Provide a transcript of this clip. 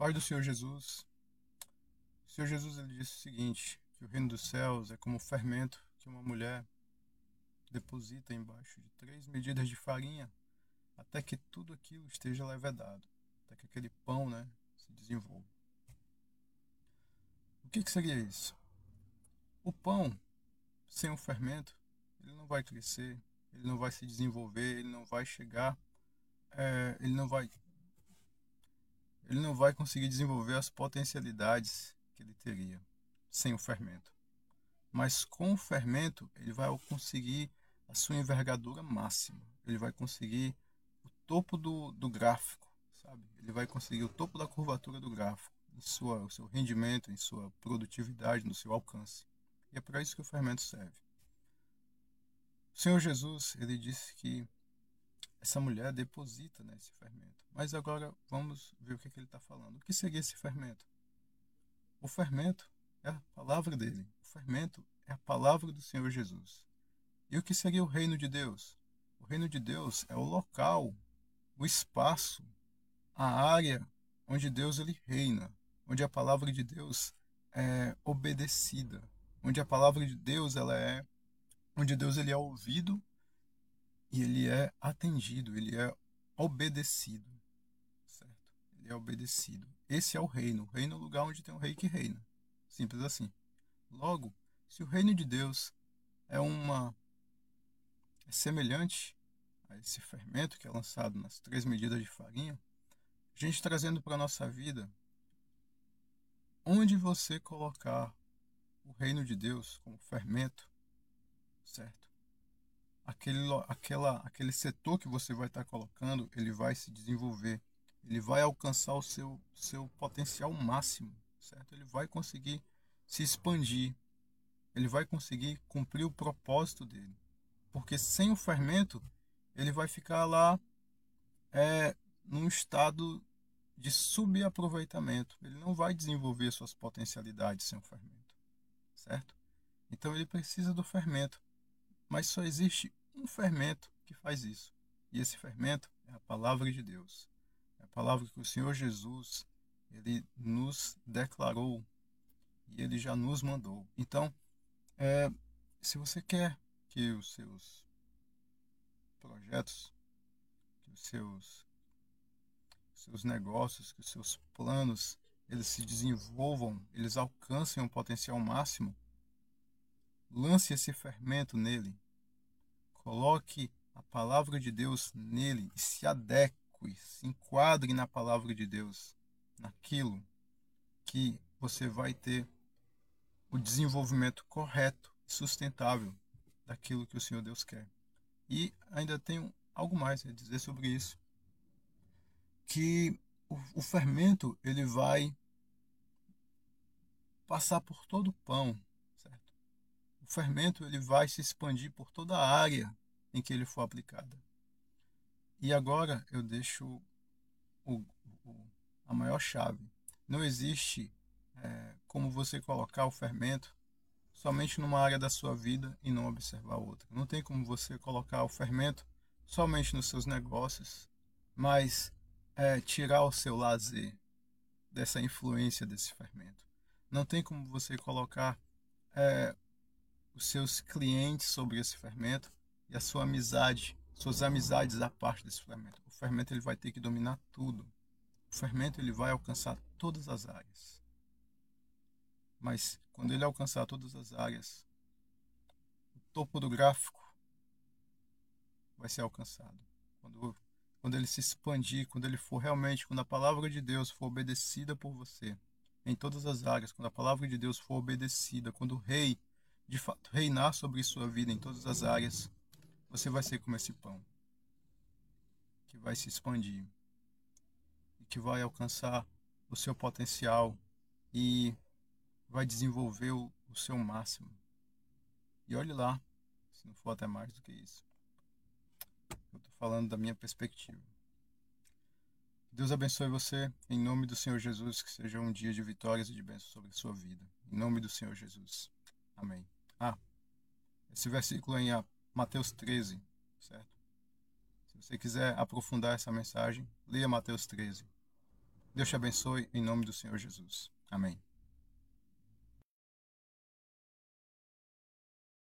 Pai do Senhor Jesus, o Senhor Jesus ele disse o seguinte, que o reino dos céus é como o fermento que uma mulher deposita embaixo de três medidas de farinha até que tudo aquilo esteja levedado, até que aquele pão né, se desenvolva. O que, que seria isso? O pão, sem o fermento, ele não vai crescer, ele não vai se desenvolver, ele não vai chegar, é, ele não vai ele não vai conseguir desenvolver as potencialidades que ele teria sem o fermento. Mas com o fermento, ele vai conseguir a sua envergadura máxima. Ele vai conseguir o topo do, do gráfico, sabe? Ele vai conseguir o topo da curvatura do gráfico, em sua, o seu rendimento, em sua produtividade, no seu alcance. E é para isso que o fermento serve. O Senhor Jesus, ele disse que essa mulher deposita né, esse fermento. Mas agora vamos ver o que, é que ele está falando. O que seria esse fermento? O fermento é a palavra dele. O fermento é a palavra do Senhor Jesus. E o que seria o reino de Deus? O reino de Deus é o local, o espaço, a área onde Deus ele reina, onde a palavra de Deus é obedecida, onde a palavra de Deus ela é, onde Deus ele é ouvido e ele é atendido, ele é obedecido, certo? Ele é obedecido. Esse é o reino. O reino é o lugar onde tem um rei que reina. Simples assim. Logo, se o reino de Deus é uma é semelhante a esse fermento que é lançado nas três medidas de farinha, a gente trazendo para a nossa vida, onde você colocar o reino de Deus como fermento, certo? Aquele, aquela, aquele setor que você vai estar colocando, ele vai se desenvolver, ele vai alcançar o seu, seu potencial máximo, certo? Ele vai conseguir se expandir, ele vai conseguir cumprir o propósito dele. Porque sem o fermento, ele vai ficar lá é, num estado de subaproveitamento. Ele não vai desenvolver suas potencialidades sem o fermento, certo? Então ele precisa do fermento. Mas só existe um fermento que faz isso. E esse fermento é a palavra de Deus. É a palavra que o Senhor Jesus ele nos declarou e ele já nos mandou. Então, é, se você quer que os seus projetos, que os seus, seus negócios, que os seus planos, eles se desenvolvam, eles alcancem um potencial máximo, lance esse fermento nele, Coloque a palavra de Deus nele e se adeque, se enquadre na palavra de Deus, naquilo que você vai ter o desenvolvimento correto e sustentável daquilo que o Senhor Deus quer. E ainda tenho algo mais a dizer sobre isso, que o, fermento ele vai passar por todo o pão, o fermento ele vai se expandir por toda a área em que ele for aplicado. E agora eu deixo o, o, a maior chave. Não existe é, como você colocar o fermento somente numa área da sua vida e não observar outra. Não tem como você colocar o fermento somente nos seus negócios, mas é, tirar o seu lazer dessa influência desse fermento. Não tem como você colocar é, os seus clientes sobre esse fermento e a sua amizade, suas amizades à parte desse fermento. O fermento ele vai ter que dominar tudo. O fermento ele vai alcançar todas as áreas. Mas quando ele alcançar todas as áreas, o topo do gráfico vai ser alcançado. Quando, quando ele se expandir, quando ele for realmente, quando a palavra de Deus for obedecida por você, em todas as áreas, quando a palavra de Deus for obedecida, quando o rei de fato reinar sobre sua vida em todas as áreas, você vai ser como esse pão que vai se expandir e que vai alcançar o seu potencial e vai desenvolver o, o seu máximo. E olhe lá, se não for até mais do que isso. Eu estou falando da minha perspectiva. Deus abençoe você, em nome do Senhor Jesus, que seja um dia de vitórias e de bênçãos sobre a sua vida. Em nome do Senhor Jesus. Amém. Ah, esse versículo é em Mateus 13, certo? Se você quiser aprofundar essa mensagem, leia Mateus 13. Deus te abençoe em nome do Senhor Jesus. Amém.